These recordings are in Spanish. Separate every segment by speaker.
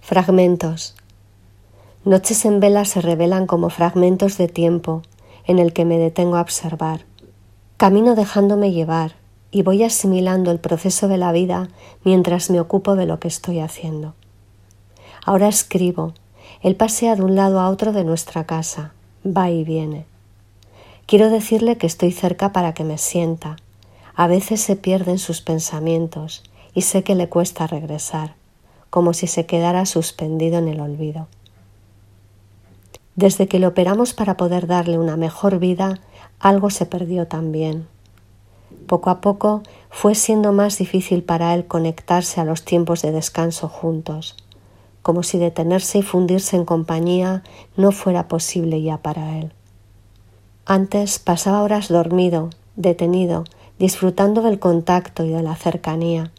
Speaker 1: Fragmentos. Noches en vela se revelan como fragmentos de tiempo en el que me detengo a observar. Camino dejándome llevar y voy asimilando el proceso de la vida mientras me ocupo de lo que estoy haciendo. Ahora escribo. Él pasea de un lado a otro de nuestra casa, va y viene. Quiero decirle que estoy cerca para que me sienta. A veces se pierden sus pensamientos y sé que le cuesta regresar, como si se quedara suspendido en el olvido. Desde que le operamos para poder darle una mejor vida, algo se perdió también. Poco a poco fue siendo más difícil para él conectarse a los tiempos de descanso juntos, como si detenerse y fundirse en compañía no fuera posible ya para él. Antes pasaba horas dormido, detenido, disfrutando del contacto y de la cercanía,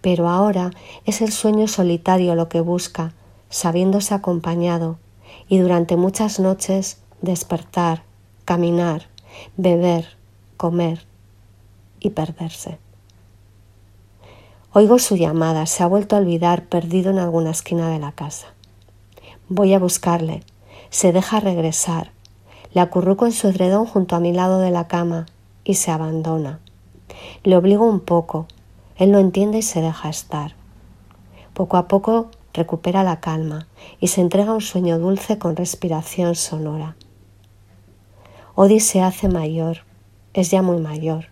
Speaker 1: pero ahora es el sueño solitario lo que busca, sabiéndose acompañado, y durante muchas noches despertar, caminar, beber, comer y perderse. Oigo su llamada, se ha vuelto a olvidar, perdido en alguna esquina de la casa. Voy a buscarle, se deja regresar, le acurruco en su edredón junto a mi lado de la cama y se abandona. Le obligo un poco, él lo entiende y se deja estar. Poco a poco recupera la calma y se entrega a un sueño dulce con respiración sonora. Odi se hace mayor, es ya muy mayor.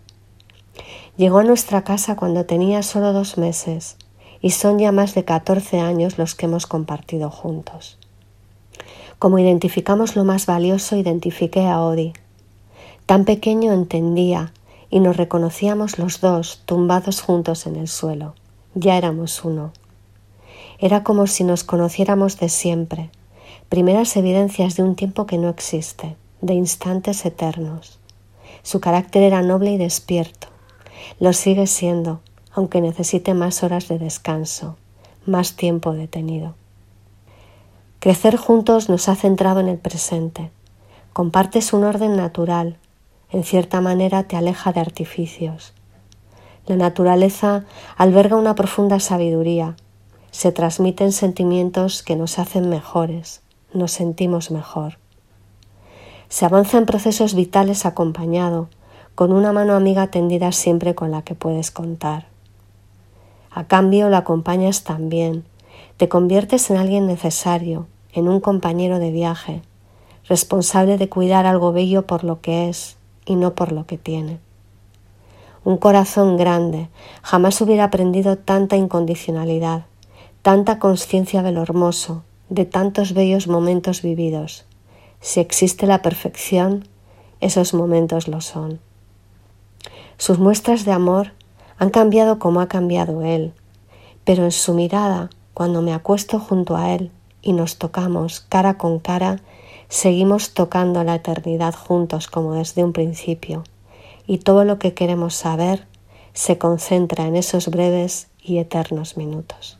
Speaker 1: Llegó a nuestra casa cuando tenía solo dos meses y son ya más de catorce años los que hemos compartido juntos. Como identificamos lo más valioso, identifiqué a Odi. Tan pequeño entendía y nos reconocíamos los dos tumbados juntos en el suelo. Ya éramos uno. Era como si nos conociéramos de siempre, primeras evidencias de un tiempo que no existe, de instantes eternos. Su carácter era noble y despierto. Lo sigue siendo, aunque necesite más horas de descanso, más tiempo detenido. Crecer juntos nos ha centrado en el presente. Compartes un orden natural, en cierta manera te aleja de artificios. La naturaleza alberga una profunda sabiduría, se transmiten sentimientos que nos hacen mejores, nos sentimos mejor. Se avanza en procesos vitales acompañado, con una mano amiga tendida siempre con la que puedes contar. A cambio lo acompañas también, te conviertes en alguien necesario, en un compañero de viaje, responsable de cuidar algo bello por lo que es y no por lo que tiene. Un corazón grande jamás hubiera aprendido tanta incondicionalidad, tanta conciencia de lo hermoso, de tantos bellos momentos vividos. Si existe la perfección, esos momentos lo son. Sus muestras de amor han cambiado como ha cambiado él, pero en su mirada, cuando me acuesto junto a él y nos tocamos cara con cara, seguimos tocando la eternidad juntos como desde un principio, y todo lo que queremos saber se concentra en esos breves y eternos minutos.